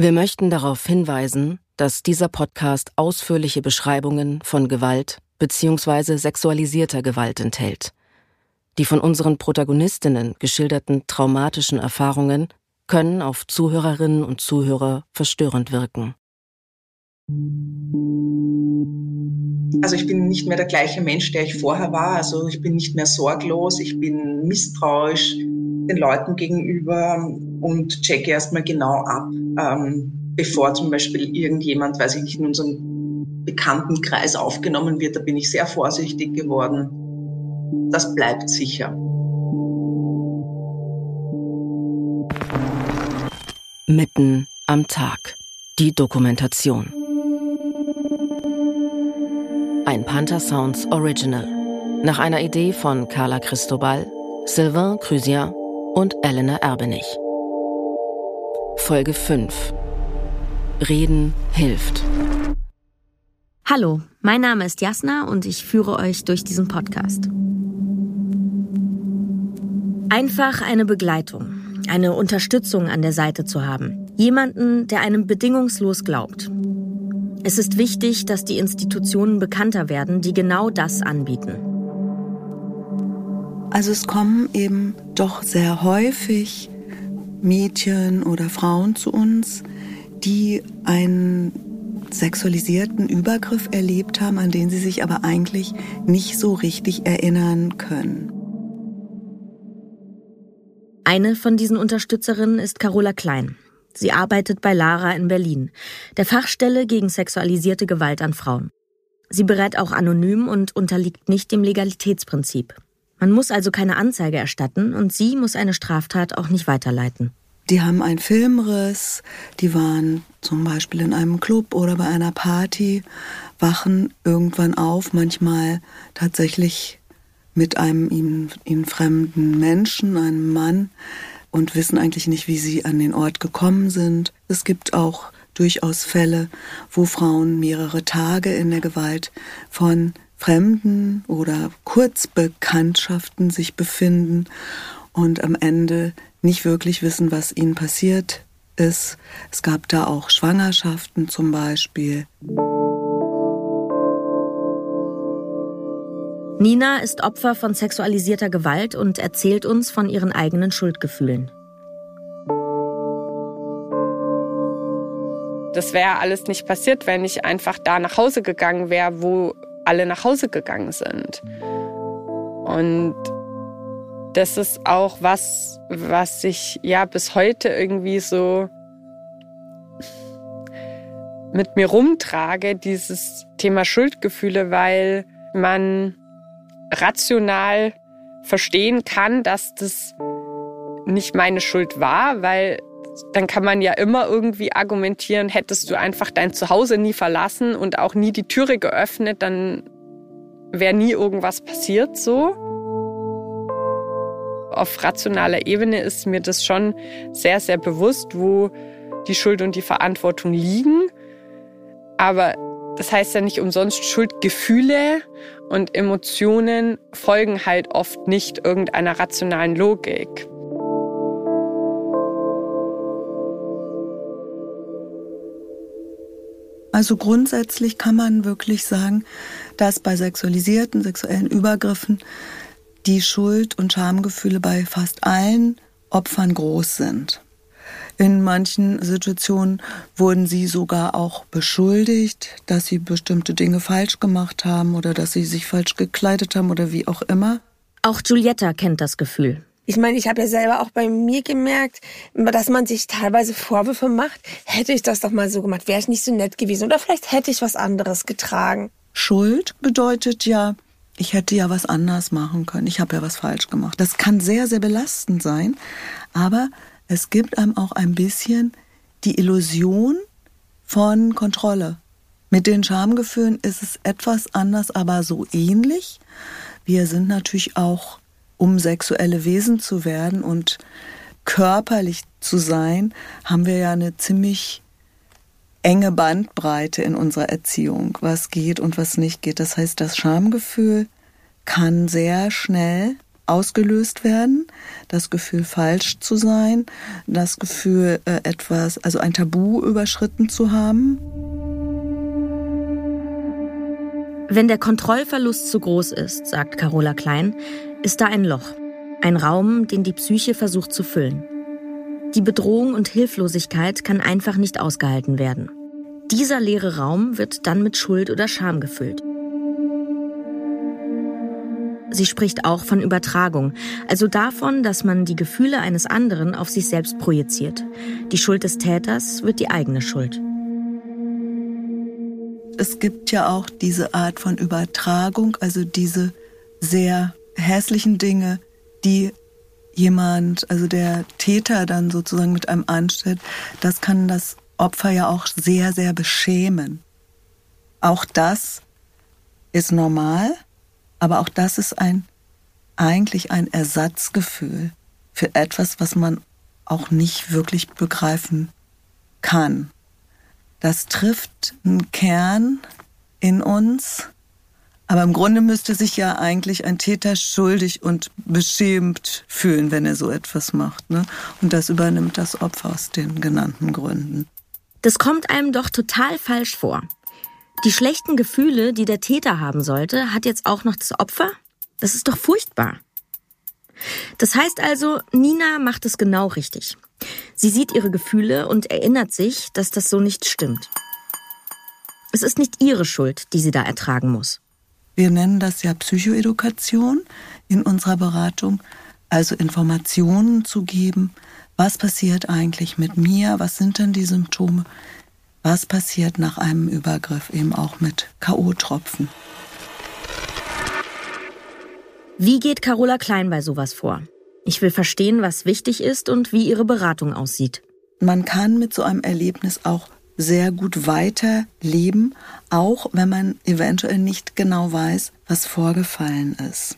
Wir möchten darauf hinweisen, dass dieser Podcast ausführliche Beschreibungen von Gewalt bzw. sexualisierter Gewalt enthält. Die von unseren Protagonistinnen geschilderten traumatischen Erfahrungen können auf Zuhörerinnen und Zuhörer verstörend wirken. Also ich bin nicht mehr der gleiche Mensch, der ich vorher war. Also ich bin nicht mehr sorglos, ich bin misstrauisch den Leuten gegenüber und checke erstmal genau ab, ähm, bevor zum Beispiel irgendjemand, weiß ich nicht, in unserem Bekanntenkreis aufgenommen wird. Da bin ich sehr vorsichtig geworden. Das bleibt sicher. Mitten am Tag. Die Dokumentation. Ein Panther Sounds Original. Nach einer Idee von Carla Cristobal, Sylvain Crusien und Elena Erbenich. Folge 5. Reden hilft. Hallo, mein Name ist Jasna und ich führe euch durch diesen Podcast. Einfach eine Begleitung, eine Unterstützung an der Seite zu haben. Jemanden, der einem bedingungslos glaubt. Es ist wichtig, dass die Institutionen bekannter werden, die genau das anbieten. Also es kommen eben doch sehr häufig Mädchen oder Frauen zu uns, die einen sexualisierten Übergriff erlebt haben, an den sie sich aber eigentlich nicht so richtig erinnern können. Eine von diesen Unterstützerinnen ist Carola Klein. Sie arbeitet bei Lara in Berlin, der Fachstelle gegen sexualisierte Gewalt an Frauen. Sie berät auch anonym und unterliegt nicht dem Legalitätsprinzip. Man muss also keine Anzeige erstatten und sie muss eine Straftat auch nicht weiterleiten. Die haben einen Filmriss, die waren zum Beispiel in einem Club oder bei einer Party, wachen irgendwann auf, manchmal tatsächlich mit einem ihnen, ihnen fremden Menschen, einem Mann, und wissen eigentlich nicht, wie sie an den Ort gekommen sind. Es gibt auch durchaus Fälle, wo Frauen mehrere Tage in der Gewalt von Fremden oder Kurzbekanntschaften sich befinden und am Ende nicht wirklich wissen, was ihnen passiert ist. Es gab da auch Schwangerschaften zum Beispiel. Nina ist Opfer von sexualisierter Gewalt und erzählt uns von ihren eigenen Schuldgefühlen. Das wäre alles nicht passiert, wenn ich einfach da nach Hause gegangen wäre, wo alle nach Hause gegangen sind. Und das ist auch was, was ich ja bis heute irgendwie so mit mir rumtrage, dieses Thema Schuldgefühle, weil man rational verstehen kann, dass das nicht meine Schuld war, weil dann kann man ja immer irgendwie argumentieren, hättest du einfach dein Zuhause nie verlassen und auch nie die Türe geöffnet, dann wäre nie irgendwas passiert so. Auf rationaler Ebene ist mir das schon sehr, sehr bewusst, wo die Schuld und die Verantwortung liegen. Aber das heißt ja nicht umsonst Schuldgefühle und Emotionen folgen halt oft nicht irgendeiner rationalen Logik. Also grundsätzlich kann man wirklich sagen, dass bei sexualisierten sexuellen Übergriffen die Schuld- und Schamgefühle bei fast allen Opfern groß sind. In manchen Situationen wurden sie sogar auch beschuldigt, dass sie bestimmte Dinge falsch gemacht haben oder dass sie sich falsch gekleidet haben oder wie auch immer. Auch Giulietta kennt das Gefühl. Ich meine, ich habe ja selber auch bei mir gemerkt, dass man sich teilweise Vorwürfe macht. Hätte ich das doch mal so gemacht, wäre ich nicht so nett gewesen oder vielleicht hätte ich was anderes getragen. Schuld bedeutet ja, ich hätte ja was anders machen können. Ich habe ja was falsch gemacht. Das kann sehr, sehr belastend sein, aber es gibt einem auch ein bisschen die Illusion von Kontrolle. Mit den Schamgefühlen ist es etwas anders, aber so ähnlich. Wir sind natürlich auch, um sexuelle Wesen zu werden und körperlich zu sein, haben wir ja eine ziemlich enge Bandbreite in unserer Erziehung, was geht und was nicht geht. Das heißt, das Schamgefühl kann sehr schnell ausgelöst werden. Das Gefühl, falsch zu sein, das Gefühl, äh, etwas, also ein Tabu überschritten zu haben. Wenn der Kontrollverlust zu groß ist, sagt Carola Klein, ist da ein Loch. Ein Raum, den die Psyche versucht zu füllen. Die Bedrohung und Hilflosigkeit kann einfach nicht ausgehalten werden. Dieser leere Raum wird dann mit Schuld oder Scham gefüllt. Sie spricht auch von Übertragung, also davon, dass man die Gefühle eines anderen auf sich selbst projiziert. Die Schuld des Täters wird die eigene Schuld es gibt ja auch diese Art von Übertragung, also diese sehr hässlichen Dinge, die jemand, also der Täter dann sozusagen mit einem anstellt, das kann das Opfer ja auch sehr, sehr beschämen. Auch das ist normal, aber auch das ist ein, eigentlich ein Ersatzgefühl für etwas, was man auch nicht wirklich begreifen kann das trifft einen Kern in uns. Aber im Grunde müsste sich ja eigentlich ein Täter schuldig und beschämt fühlen, wenn er so etwas macht. Ne? Und das übernimmt das Opfer aus den genannten Gründen. Das kommt einem doch total falsch vor. Die schlechten Gefühle, die der Täter haben sollte, hat jetzt auch noch das Opfer? Das ist doch furchtbar. Das heißt also, Nina macht es genau richtig. Sie sieht ihre Gefühle und erinnert sich, dass das so nicht stimmt. Es ist nicht ihre Schuld, die sie da ertragen muss. Wir nennen das ja Psychoedukation in unserer Beratung, also Informationen zu geben, was passiert eigentlich mit mir, was sind denn die Symptome, was passiert nach einem Übergriff eben auch mit KO-Tropfen. Wie geht Carola Klein bei sowas vor? Ich will verstehen, was wichtig ist und wie Ihre Beratung aussieht. Man kann mit so einem Erlebnis auch sehr gut weiterleben, auch wenn man eventuell nicht genau weiß, was vorgefallen ist.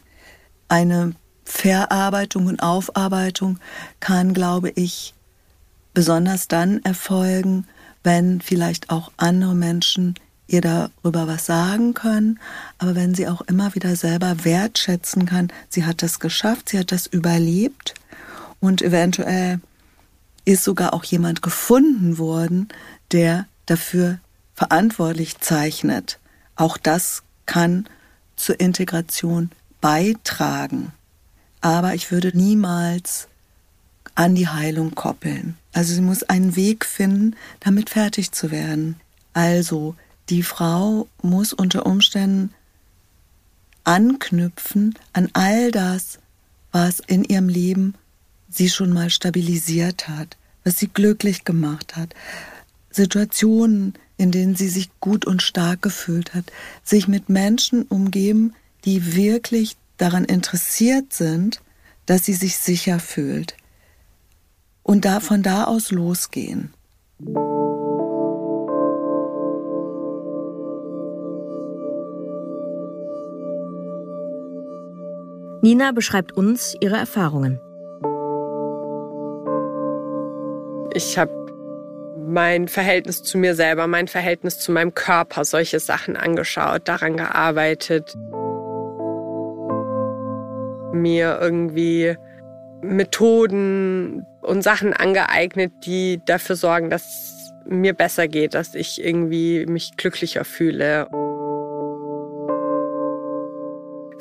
Eine Verarbeitung und Aufarbeitung kann, glaube ich, besonders dann erfolgen, wenn vielleicht auch andere Menschen ihr darüber was sagen können, aber wenn sie auch immer wieder selber wertschätzen kann, sie hat das geschafft, sie hat das überlebt und eventuell ist sogar auch jemand gefunden worden, der dafür verantwortlich zeichnet. Auch das kann zur Integration beitragen. Aber ich würde niemals an die Heilung koppeln. Also sie muss einen Weg finden, damit fertig zu werden. Also die Frau muss unter Umständen anknüpfen an all das, was in ihrem Leben sie schon mal stabilisiert hat, was sie glücklich gemacht hat, Situationen, in denen sie sich gut und stark gefühlt hat, sich mit Menschen umgeben, die wirklich daran interessiert sind, dass sie sich sicher fühlt. Und da von da aus losgehen. Nina beschreibt uns ihre Erfahrungen. Ich habe mein Verhältnis zu mir selber, mein Verhältnis zu meinem Körper, solche Sachen angeschaut, daran gearbeitet, mir irgendwie Methoden und Sachen angeeignet, die dafür sorgen, dass mir besser geht, dass ich irgendwie mich glücklicher fühle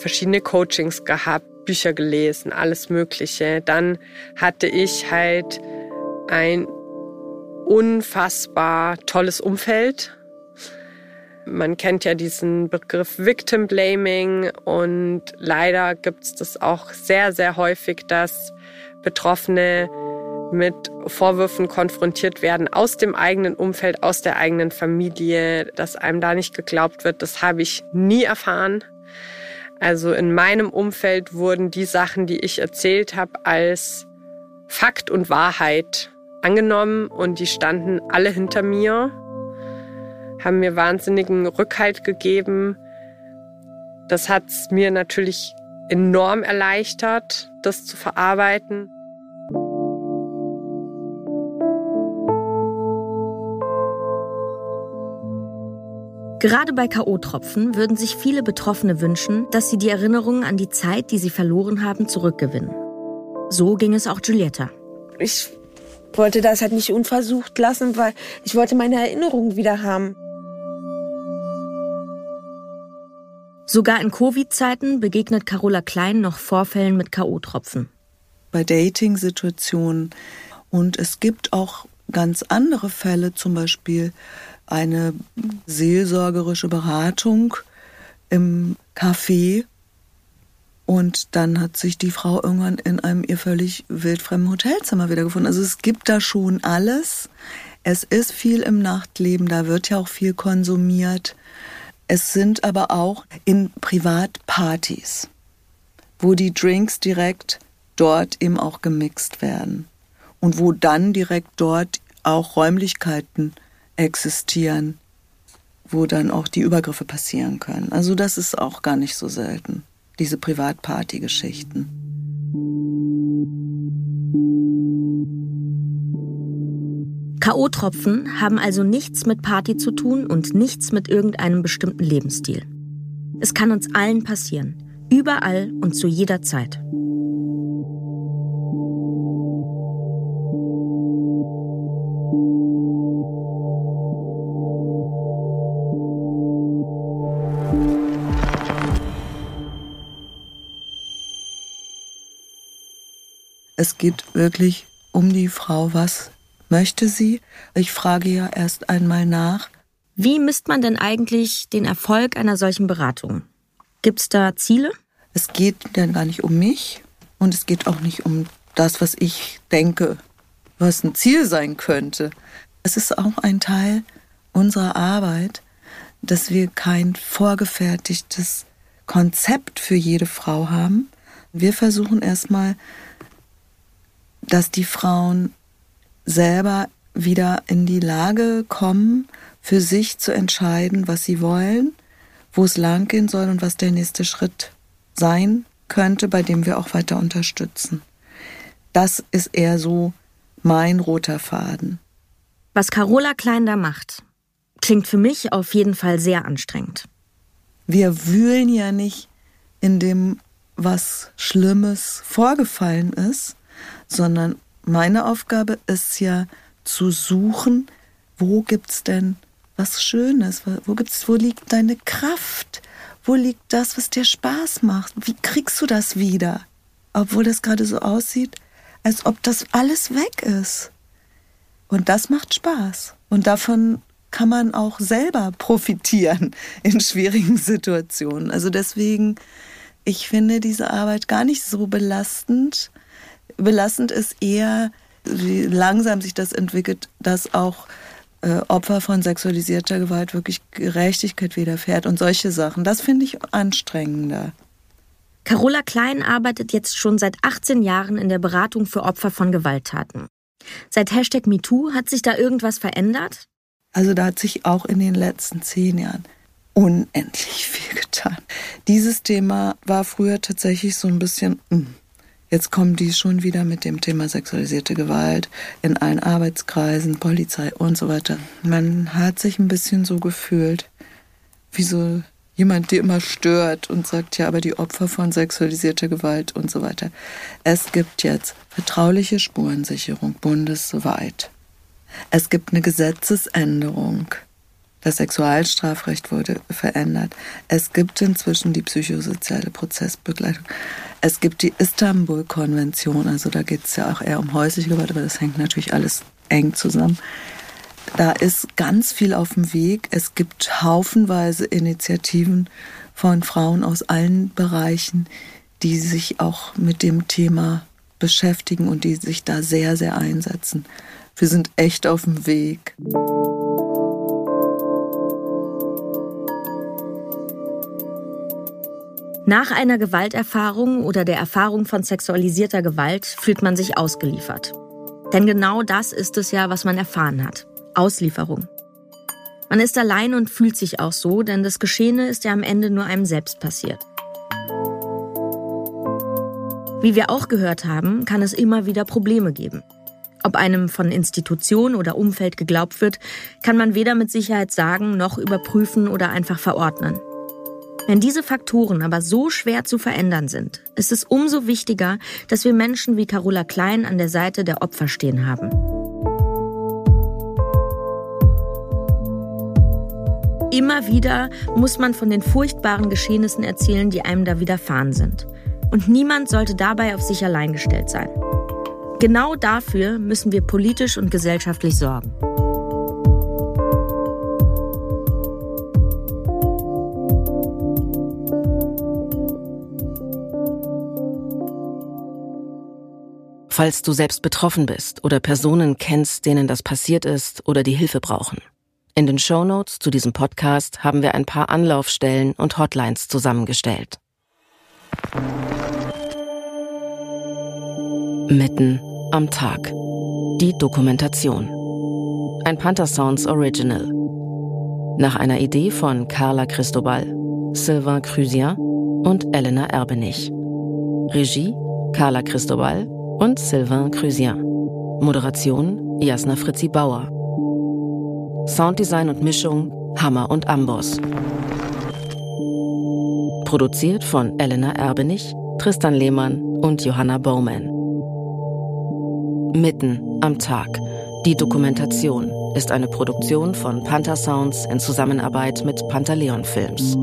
verschiedene Coachings gehabt, Bücher gelesen, alles Mögliche. Dann hatte ich halt ein unfassbar tolles Umfeld. Man kennt ja diesen Begriff Victim Blaming und leider gibt es das auch sehr, sehr häufig, dass Betroffene mit Vorwürfen konfrontiert werden aus dem eigenen Umfeld, aus der eigenen Familie, dass einem da nicht geglaubt wird. Das habe ich nie erfahren. Also in meinem Umfeld wurden die Sachen, die ich erzählt habe, als Fakt und Wahrheit angenommen und die standen alle hinter mir, haben mir wahnsinnigen Rückhalt gegeben. Das hat es mir natürlich enorm erleichtert, das zu verarbeiten. Gerade bei KO-Tropfen würden sich viele Betroffene wünschen, dass sie die Erinnerungen an die Zeit, die sie verloren haben, zurückgewinnen. So ging es auch Giulietta. Ich wollte das halt nicht unversucht lassen, weil ich wollte meine Erinnerungen wieder haben. Sogar in Covid-Zeiten begegnet Carola Klein noch Vorfällen mit KO-Tropfen. Bei Dating-Situationen. Und es gibt auch ganz andere Fälle, zum Beispiel eine seelsorgerische Beratung im Café. Und dann hat sich die Frau irgendwann in einem ihr völlig wildfremden Hotelzimmer wiedergefunden. Also es gibt da schon alles. Es ist viel im Nachtleben, da wird ja auch viel konsumiert. Es sind aber auch in Privatpartys, wo die Drinks direkt dort eben auch gemixt werden und wo dann direkt dort auch Räumlichkeiten existieren, wo dann auch die Übergriffe passieren können. Also das ist auch gar nicht so selten, diese Privatparty-Geschichten. K.O.-Tropfen haben also nichts mit Party zu tun und nichts mit irgendeinem bestimmten Lebensstil. Es kann uns allen passieren, überall und zu jeder Zeit. Es geht wirklich um die Frau, was möchte sie? Ich frage ja erst einmal nach. Wie misst man denn eigentlich den Erfolg einer solchen Beratung? Gibt es da Ziele? Es geht dann gar nicht um mich und es geht auch nicht um das, was ich denke, was ein Ziel sein könnte. Es ist auch ein Teil unserer Arbeit, dass wir kein vorgefertigtes Konzept für jede Frau haben. Wir versuchen erstmal dass die Frauen selber wieder in die Lage kommen, für sich zu entscheiden, was sie wollen, wo es langgehen soll und was der nächste Schritt sein könnte, bei dem wir auch weiter unterstützen. Das ist eher so mein roter Faden. Was Carola Klein da macht, klingt für mich auf jeden Fall sehr anstrengend. Wir wühlen ja nicht in dem, was Schlimmes vorgefallen ist, sondern meine Aufgabe ist ja zu suchen, wo gibt's denn was Schönes, wo gibt's, wo liegt deine Kraft, wo liegt das, was dir Spaß macht, wie kriegst du das wieder, obwohl das gerade so aussieht, als ob das alles weg ist. Und das macht Spaß. Und davon kann man auch selber profitieren in schwierigen Situationen. Also deswegen, ich finde diese Arbeit gar nicht so belastend, Belastend ist eher, wie langsam sich das entwickelt, dass auch äh, Opfer von sexualisierter Gewalt wirklich Gerechtigkeit widerfährt und solche Sachen. Das finde ich anstrengender. Carola Klein arbeitet jetzt schon seit 18 Jahren in der Beratung für Opfer von Gewalttaten. Seit Hashtag MeToo hat sich da irgendwas verändert? Also da hat sich auch in den letzten zehn Jahren unendlich viel getan. Dieses Thema war früher tatsächlich so ein bisschen, mh, hm, Jetzt kommen die schon wieder mit dem Thema sexualisierte Gewalt in allen Arbeitskreisen, Polizei und so weiter. Man hat sich ein bisschen so gefühlt, wie so jemand, der immer stört und sagt, ja, aber die Opfer von sexualisierter Gewalt und so weiter. Es gibt jetzt vertrauliche Spurensicherung bundesweit. Es gibt eine Gesetzesänderung das Sexualstrafrecht wurde verändert. Es gibt inzwischen die psychosoziale Prozessbegleitung. Es gibt die Istanbul-Konvention, also da geht es ja auch eher um häusliche Gewalt, aber das hängt natürlich alles eng zusammen. Da ist ganz viel auf dem Weg. Es gibt haufenweise Initiativen von Frauen aus allen Bereichen, die sich auch mit dem Thema beschäftigen und die sich da sehr, sehr einsetzen. Wir sind echt auf dem Weg. Nach einer Gewalterfahrung oder der Erfahrung von sexualisierter Gewalt fühlt man sich ausgeliefert. Denn genau das ist es ja, was man erfahren hat. Auslieferung. Man ist allein und fühlt sich auch so, denn das Geschehene ist ja am Ende nur einem selbst passiert. Wie wir auch gehört haben, kann es immer wieder Probleme geben. Ob einem von Institution oder Umfeld geglaubt wird, kann man weder mit Sicherheit sagen noch überprüfen oder einfach verordnen. Wenn diese Faktoren aber so schwer zu verändern sind, ist es umso wichtiger, dass wir Menschen wie Carola Klein an der Seite der Opfer stehen haben. Immer wieder muss man von den furchtbaren Geschehnissen erzählen, die einem da widerfahren sind. Und niemand sollte dabei auf sich allein gestellt sein. Genau dafür müssen wir politisch und gesellschaftlich sorgen. Falls du selbst betroffen bist oder Personen kennst, denen das passiert ist oder die Hilfe brauchen. In den Show Notes zu diesem Podcast haben wir ein paar Anlaufstellen und Hotlines zusammengestellt. Mitten am Tag. Die Dokumentation. Ein Panther Sounds Original. Nach einer Idee von Carla Cristobal, Sylvain Crusien und Elena Erbenich. Regie Carla Cristobal und Sylvain Crusien. Moderation Jasna Fritzi Bauer. Sounddesign und Mischung Hammer und Amboss. Produziert von Elena Erbenich, Tristan Lehmann und Johanna Bowman. Mitten am Tag. Die Dokumentation ist eine Produktion von Panther Sounds in Zusammenarbeit mit Pantaleon Films.